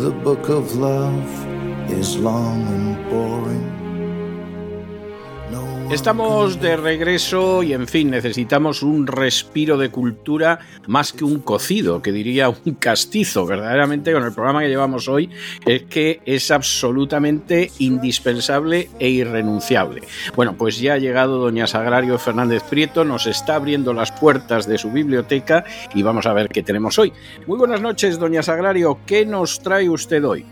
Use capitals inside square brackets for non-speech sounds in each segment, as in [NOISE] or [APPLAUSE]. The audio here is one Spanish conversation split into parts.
The book of love is long and boring. Estamos de regreso y en fin, necesitamos un respiro de cultura más que un cocido, que diría un castizo. Verdaderamente con el programa que llevamos hoy es que es absolutamente indispensable e irrenunciable. Bueno, pues ya ha llegado doña Sagrario Fernández Prieto, nos está abriendo las puertas de su biblioteca y vamos a ver qué tenemos hoy. Muy buenas noches, doña Sagrario, ¿qué nos trae usted hoy?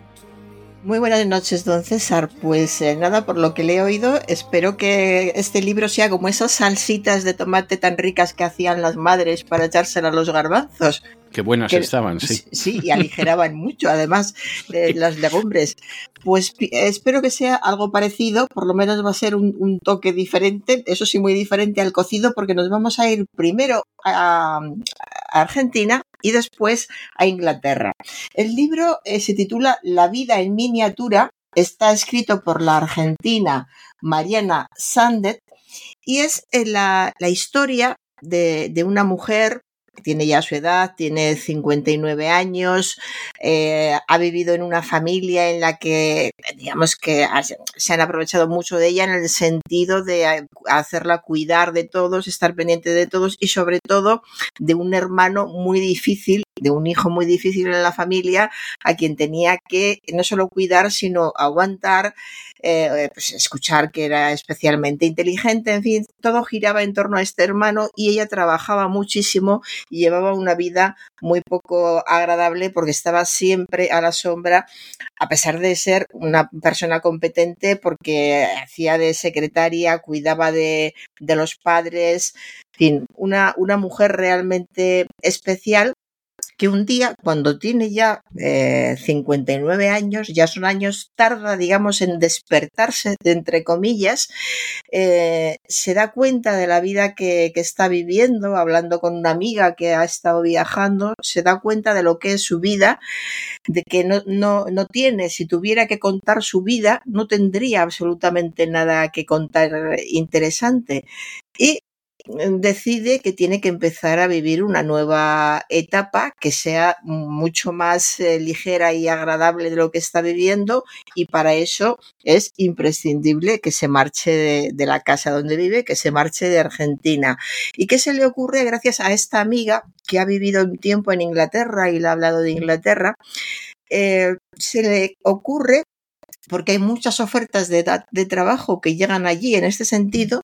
Muy buenas noches, don César. Pues eh, nada, por lo que le he oído, espero que este libro sea como esas salsitas de tomate tan ricas que hacían las madres para echársela a los garbanzos. Qué buenas Que- estaban, sí. Sí, y aligeraban [LAUGHS] mucho, además, de las legumbres. Pues espero que sea algo parecido, por lo menos va a ser un, un toque diferente, eso sí, muy diferente al cocido, porque nos vamos a ir primero a, a Argentina y después a Inglaterra. El libro eh, se titula La vida en miniatura, está escrito por la argentina Mariana Sandet y es eh, la, historia de, una mujer tiene ya su edad, tiene 59 años, eh, ha vivido en una familia en la que, digamos que se han aprovechado mucho de ella en el sentido de hacerla cuidar de todos, estar pendiente de todos y sobre todo de un hermano muy difícil, de un hijo muy difícil en la familia, a quien tenía que no solo cuidar, sino aguantar, eh, pues escuchar que era especialmente inteligente, en fin, todo giraba en torno a este hermano y ella trabajaba muchísimo y llevaba una vida muy poco agradable porque estaba siempre a la sombra, a pesar de ser una persona competente, porque hacía de secretaria, cuidaba de, de los padres, en fin, una, una mujer realmente especial que un día, cuando tiene ya eh, 59 años, ya son años, tarda, digamos, en despertarse, de entre comillas, eh, se da cuenta de la vida que, que está viviendo, hablando con una amiga que ha estado viajando, se da cuenta de lo que es su vida, de que no, no, no tiene, si tuviera que contar su vida, no tendría absolutamente nada que contar interesante. Y decide que tiene que empezar a vivir una nueva etapa que sea mucho más eh, ligera y agradable de lo que está viviendo y para eso es imprescindible que se marche de, la casa donde vive, que se marche de Argentina. ¿Y qué se le ocurre gracias a esta amiga que ha vivido un tiempo en Inglaterra y le ha hablado de Inglaterra? Eh, se le ocurre porque hay muchas ofertas de, de, trabajo que llegan allí en este sentido,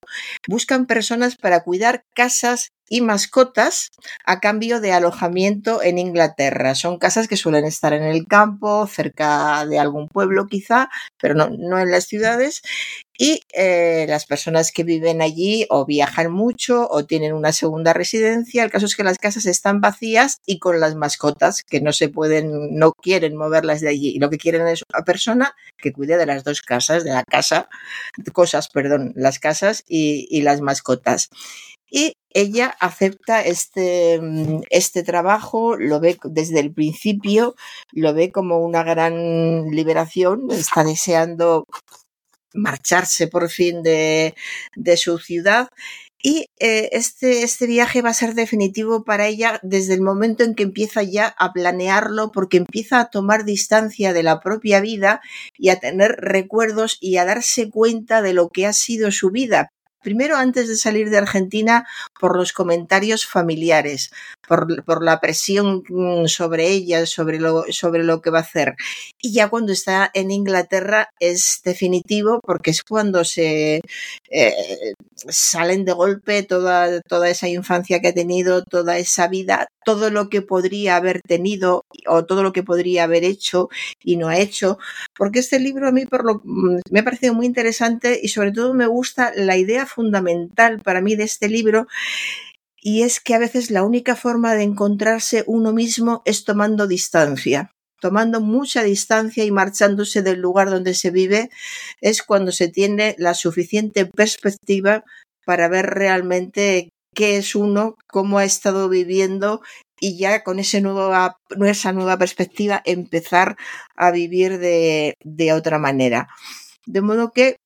buscan personas para cuidar casas y mascotas a cambio de alojamiento en Inglaterra. Son casas que suelen estar en el campo, cerca de algún pueblo quizá, pero no, no en las ciudades. Y eh, las personas que viven allí o viajan mucho o tienen una segunda residencia. El caso es que las casas están vacías y con las mascotas que no se pueden, no quieren moverlas de allí. Y lo que quieren es una persona que cuide de las dos casas, de la casa, cosas, perdón, las casas y, y las mascotas y ella acepta este, este trabajo, lo ve desde el principio, lo ve como una gran liberación, está deseando marcharse por fin de, de su ciudad y eh, este, este viaje va a ser definitivo para ella desde el momento en que empieza ya a planearlo, porque empieza a tomar distancia de la propia vida y a tener recuerdos y a darse cuenta de lo que ha sido su vida. Primero, antes de salir de Argentina, por los comentarios familiares, por, la presión sobre ella, sobre lo, que va a hacer. Y ya cuando está en Inglaterra es definitivo porque es cuando se eh, salen de golpe toda, toda esa infancia que ha tenido, toda esa vida, todo lo que podría haber tenido o todo lo que podría haber hecho y no ha hecho. Porque este libro a mí por lo, me ha parecido muy interesante y sobre todo me gusta la idea fundamental para mí de este libro y es que a veces la única forma de encontrarse uno mismo es tomando distancia tomando mucha distancia y marchándose del lugar donde se vive, es cuando se tiene la suficiente perspectiva para ver realmente qué es uno, cómo ha estado viviendo y ya con esa nueva perspectiva empezar a vivir de, de otra manera. De modo que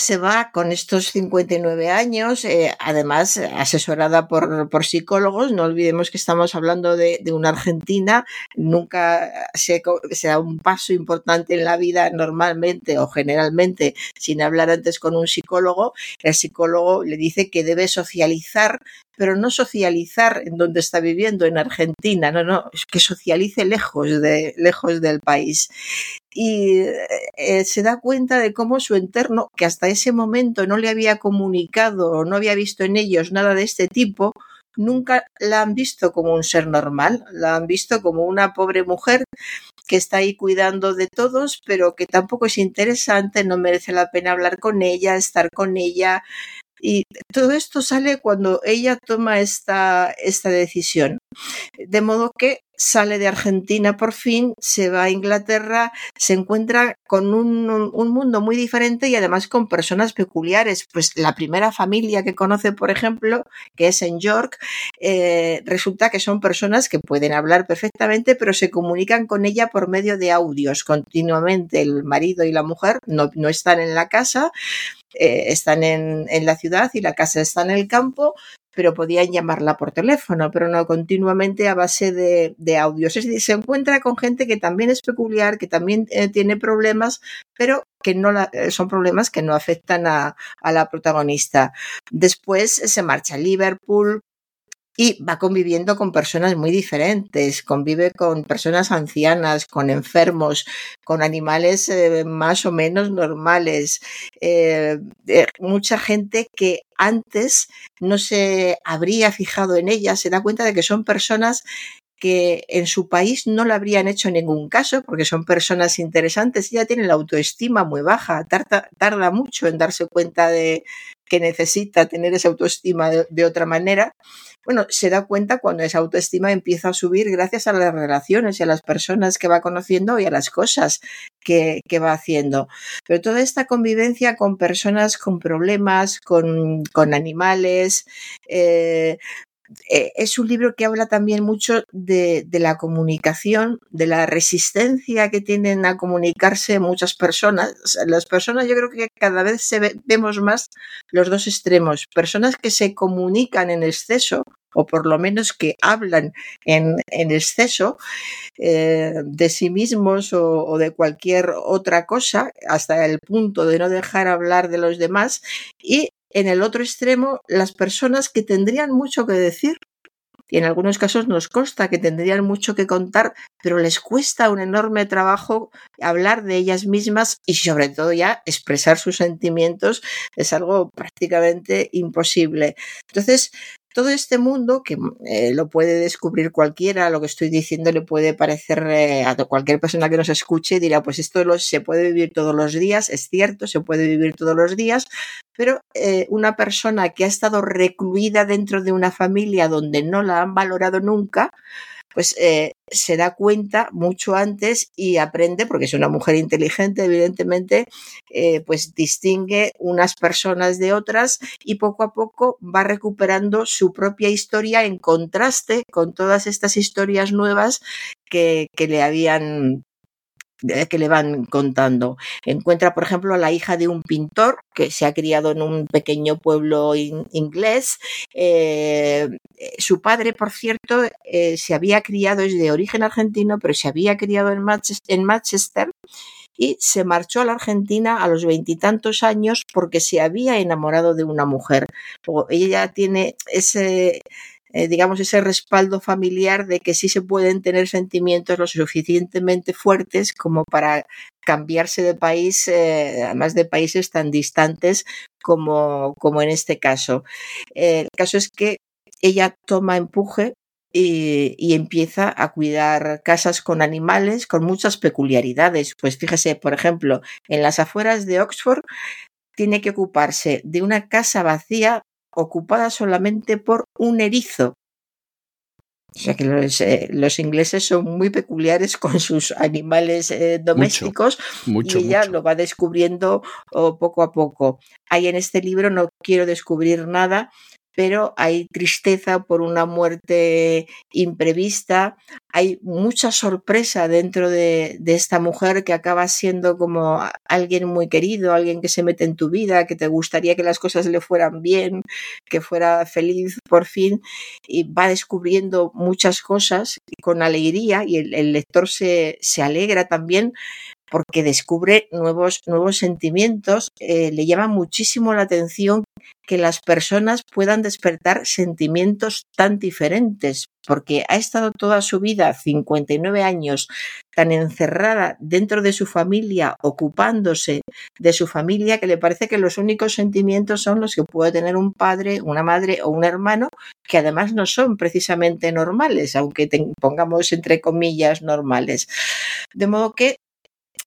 se va con estos 59 años, eh, además asesorada por, por, psicólogos. No olvidemos que estamos hablando de, de una Argentina. Nunca se, da un paso importante en la vida normalmente o generalmente sin hablar antes con un psicólogo. El psicólogo le dice que debe socializar pero no socializar en donde está viviendo, en Argentina, no, no, que socialice lejos, de, lejos del país. Y eh, se da cuenta de cómo su entorno, que hasta ese momento no le había comunicado o no había visto en ellos nada de este tipo, nunca la han visto como un ser normal, la han visto como una pobre mujer que está ahí cuidando de todos, pero que tampoco es interesante, no merece la pena hablar con ella, estar con ella, y todo esto sale cuando ella toma esta, esta decisión. De modo que sale de Argentina por fin, se va a Inglaterra, se encuentra con un, un, mundo muy diferente y además con personas peculiares. Pues la primera familia que conoce, por ejemplo, que es en York, eh, resulta que son personas que pueden hablar perfectamente, pero se comunican con ella por medio de audios continuamente. El marido y la mujer no, están en la casa, eh, están en, la ciudad y la casa está en el campo, pero podían llamarla por teléfono, pero no continuamente a base de, audios. Es decir, se encuentra con gente que también es peculiar, que también eh, tiene problemas, pero que no la, eh, son problemas que no afectan a, a la protagonista. Después se marcha a Liverpool, y va conviviendo con personas muy diferentes, convive con personas ancianas, con enfermos, con animales eh, más o menos normales, eh, eh, mucha gente que antes no se habría fijado en ella, se da cuenta de que son personas que en su país no le habrían hecho ningún caso porque son personas interesantes, ella tiene la autoestima muy baja, tarda, tarda mucho en darse cuenta de que necesita tener esa autoestima de, otra manera bueno, se da cuenta cuando esa autoestima empieza a subir gracias a las relaciones y a las personas que va conociendo y a las cosas que, que va haciendo. Pero toda esta convivencia con personas con problemas, con, con animales, eh, eh, es un libro que habla también mucho de, la comunicación, de la resistencia que tienen a comunicarse muchas personas. Las personas yo creo que cada vez se ve, vemos más los dos extremos. Personas que se comunican en exceso o por lo menos que hablan en, en exceso eh, de sí mismos o, o, de cualquier otra cosa, hasta el punto de no dejar hablar de los demás, y en el otro extremo, las personas que tendrían mucho que decir, y en algunos casos nos consta que tendrían mucho que contar, pero les cuesta un enorme trabajo hablar de ellas mismas y sobre todo ya expresar sus sentimientos es algo prácticamente imposible. Entonces, todo este mundo que eh, lo puede descubrir cualquiera, lo que estoy diciendo le puede parecer eh, a cualquier persona que nos escuche, dirá, pues esto se puede vivir todos los días, es cierto, se puede vivir todos los días, pero eh, una persona que ha estado recluida dentro de una familia donde no la han valorado nunca, pues eh, se da cuenta mucho antes y aprende, porque es una mujer inteligente, evidentemente, eh, pues distingue unas personas de otras y poco a poco va recuperando su propia historia en contraste con todas estas historias nuevas que, que le habían que le van contando. Encuentra, por ejemplo, a la hija de un pintor que se ha criado en un pequeño pueblo in inglés. Eh, su padre, por cierto, eh, se había criado, es de origen argentino, pero se había criado en Manchester, en Manchester y se marchó a la Argentina a los veintitantos años porque se había enamorado de una mujer. ella tiene ese, eh, digamos, ese respaldo familiar de que sí se pueden tener sentimientos lo suficientemente fuertes como para cambiarse de país, eh, además de países tan distantes como, como en este caso. Eh, el caso es que ella toma empuje y, y, empieza a cuidar casas con animales con muchas peculiaridades. Pues fíjese, por ejemplo, en las afueras de Oxford tiene que ocuparse de una casa vacía ocupada solamente por un erizo. O sea que los, eh, los ingleses son muy peculiares con sus animales eh, domésticos Mucho, y ella mucho. lo va descubriendo oh, poco a poco. Hay en este libro, no quiero descubrir nada, pero hay tristeza por una muerte imprevista, hay mucha sorpresa dentro de, esta mujer que acaba siendo como alguien muy querido, alguien que se mete en tu vida, que te gustaría que las cosas le fueran bien, que fuera feliz por fin, y va descubriendo muchas cosas con alegría y el, el lector se, se alegra también porque descubre nuevos, nuevos sentimientos. Eh, le llama muchísimo la atención que las personas puedan despertar sentimientos tan diferentes, porque ha estado toda su vida, 59 años, tan encerrada dentro de su familia, ocupándose de su familia, que le parece que los únicos sentimientos son los que puede tener un padre, una madre o un hermano, que además no son precisamente normales, aunque pongamos entre comillas normales. De modo que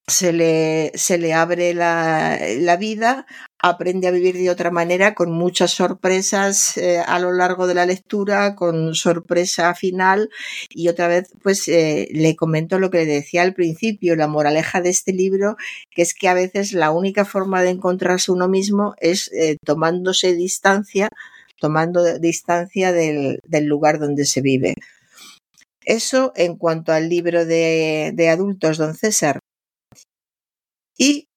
se le, se le abre la, la vida, aprende a vivir de otra manera, con muchas sorpresas eh, a lo largo de la lectura, con sorpresa final. Y otra vez, pues eh, le comento lo que le decía al principio, la moraleja de este libro, que es que a veces la única forma de encontrarse uno mismo es eh, tomándose distancia, tomando distancia del, del lugar donde se vive. Eso en cuanto al libro de, de adultos, don César. Y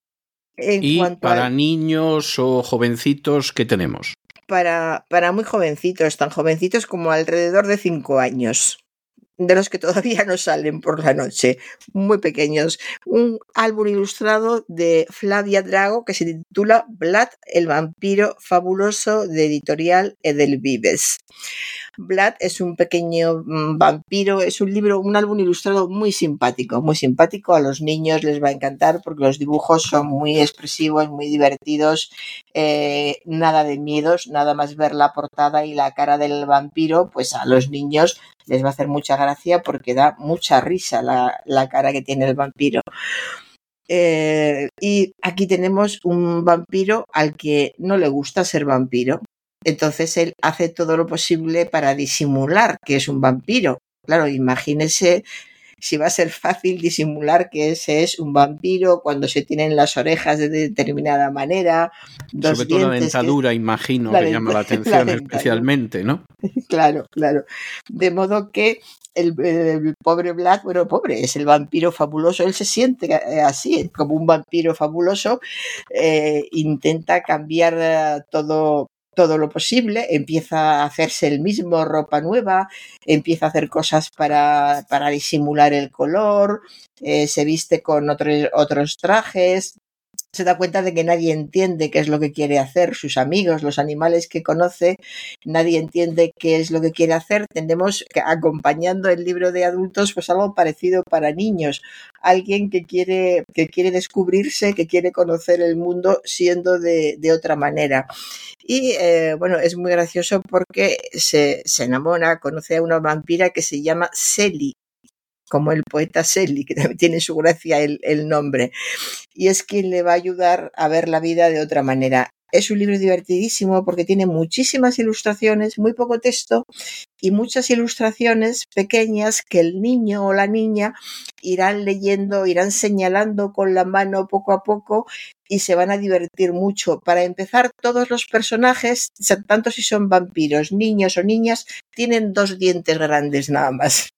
en Y cuanto para niños o jovencitos, ¿qué tenemos? para, para muy jovencitos, tan jovencitos como alrededor de cinco años, de los que todavía no salen por la noche, muy pequeños. Un álbum ilustrado de Flavia Drago que se titula Vlad, el vampiro fabuloso de editorial Edelvives. Vlad es un pequeño mm, vampiro, es un libro, un álbum ilustrado muy simpático, muy simpático. A los niños les va a encantar porque los dibujos son muy expresivos, muy divertidos, eh, nada de miedos, nada más ver la portada y la cara del vampiro, pues a los niños les va a hacer mucha gracia porque da mucha risa la, la cara que tiene el vampiro. Eh, y aquí tenemos un vampiro al que no le gusta ser vampiro. Entonces él hace todo lo posible para disimular que es un vampiro. Claro, imagínese si va a ser fácil disimular que ese es un vampiro cuando se tienen las orejas de determinada manera, dos Sobre todo la que- dentadura, imagino, La que llama la [LAUGHS] atención especialmente, ¿no? Claro, claro. De modo que el, el pobre Vlad, bueno, pobre, es el vampiro fabuloso, él se siente así, como un vampiro fabuloso, eh, intenta cambiar todo todo lo posible, empieza a hacerse el mismo ropa nueva, empieza a hacer cosas para, para disimular el color, eh, se viste con otros, otros trajes, se da cuenta de que nadie entiende qué es lo que quiere hacer, sus amigos, los animales que conoce, nadie entiende qué es lo que quiere hacer. Tenemos que, acompañando el libro de adultos, pues algo parecido para niños. Alguien que quiere, que quiere descubrirse, que quiere conocer el mundo siendo de, de otra manera. Y eh, bueno, es muy gracioso porque se, se enamora, conoce a una vampira que se llama Selly, como el poeta Selly, que también tiene su gracia el, el nombre. Y es quien le va a ayudar a ver la vida de otra manera. Es un libro divertidísimo porque tiene muchísimas ilustraciones, muy poco texto y muchas ilustraciones pequeñas que el niño o la niña irán leyendo, irán señalando con la mano poco a poco y se van a divertir mucho. Para empezar, todos los personajes, tanto si son vampiros, niños o niñas, tienen dos dientes grandes nada más.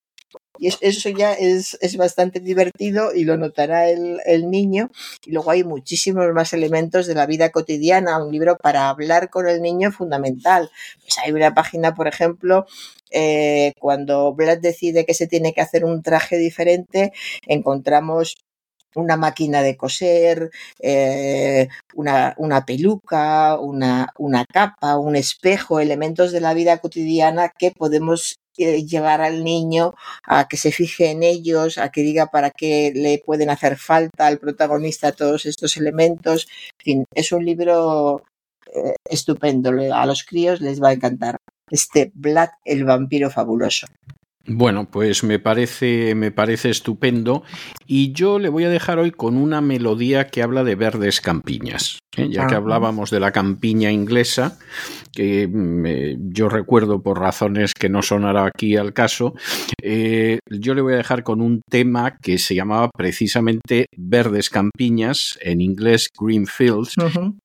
Y eso ya es, es, bastante divertido y lo notará el, el, niño. Y luego hay muchísimos más elementos de la vida cotidiana, un libro para hablar con el niño fundamental. Pues hay una página, por ejemplo, eh, cuando Vlad decide que se tiene que hacer un traje diferente, encontramos una máquina de coser, eh, una, una, peluca, una, una capa, un espejo, elementos de la vida cotidiana que podemos eh, llevar al niño a que se fije en ellos, a que diga para qué le pueden hacer falta al protagonista todos estos elementos. En fin, es un libro eh, estupendo, a los críos les va a encantar. Este Black, el vampiro fabuloso. Bueno, pues me parece, me parece estupendo y yo le voy a dejar hoy con una melodía que habla de verdes campiñas. ¿eh? Ya que hablábamos de la campiña inglesa, que mm, eh, yo recuerdo por razones que no sonará aquí al caso, eh, yo le voy a dejar con un tema que se llamaba precisamente Verdes Campiñas, en inglés Green Fields.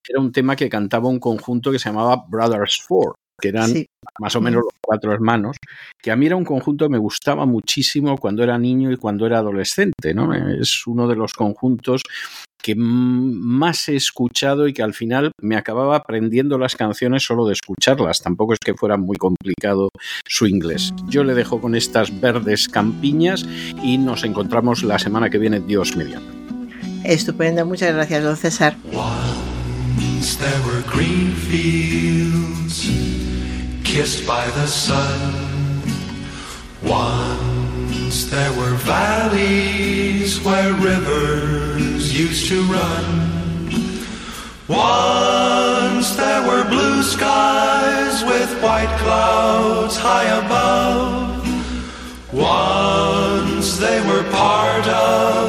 Era un tema que cantaba un conjunto que se llamaba Brothers Four que eran más o menos los cuatro hermanos, que a mí era un conjunto que me gustaba muchísimo cuando era niño y cuando era adolescente, ¿no? Es uno de los conjuntos que más he escuchado y que al final me acababa aprendiendo las canciones solo de escucharlas. Tampoco es que fuera muy complicado su inglés. Yo le dejo con estas verdes campiñas y nos encontramos la semana que viene, Dios mediante. Estupendo, muchas gracias, don César. Kissed by the sun. Once there were valleys where rivers used to run. Once there were blue skies with white clouds high above. Once they were part of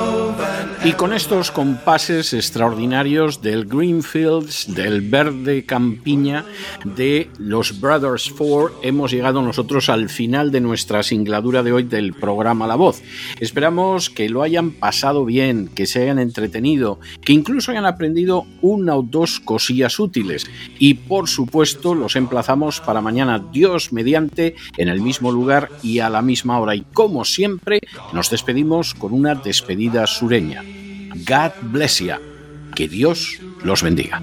Y con estos compases extraordinarios del Greenfields, del verde campiña, de los Brothers Four, hemos llegado nosotros al final de nuestra singladura de hoy del programa La Voz. Esperamos que lo hayan pasado bien, que se hayan entretenido, que incluso hayan aprendido una o dos cosillas útiles. Y por supuesto, los emplazamos para mañana, Dios mediante, en el mismo lugar y a la misma hora. Y como siempre, nos despedimos con una despedida sureña. God bless you. Que Dios los bendiga.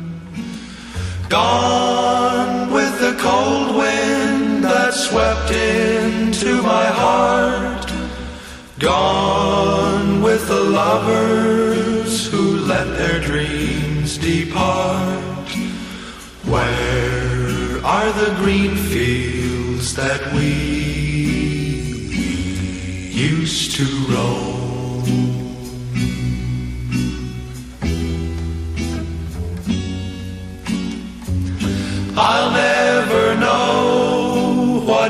Gone with the cold wind that swept into my heart. Gone with the lovers who let their dreams depart. Where are the green fields that we used to roam?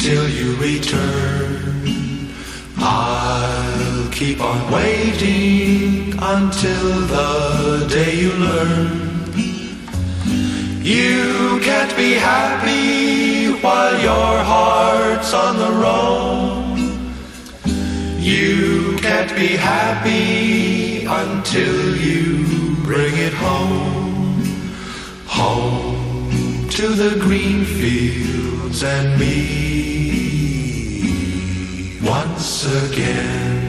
You return, I'll keep on waiting until the day you learn. You can't be happy while your heart's on the road. You can't be happy until you bring it home. Home to the green fields and me once again.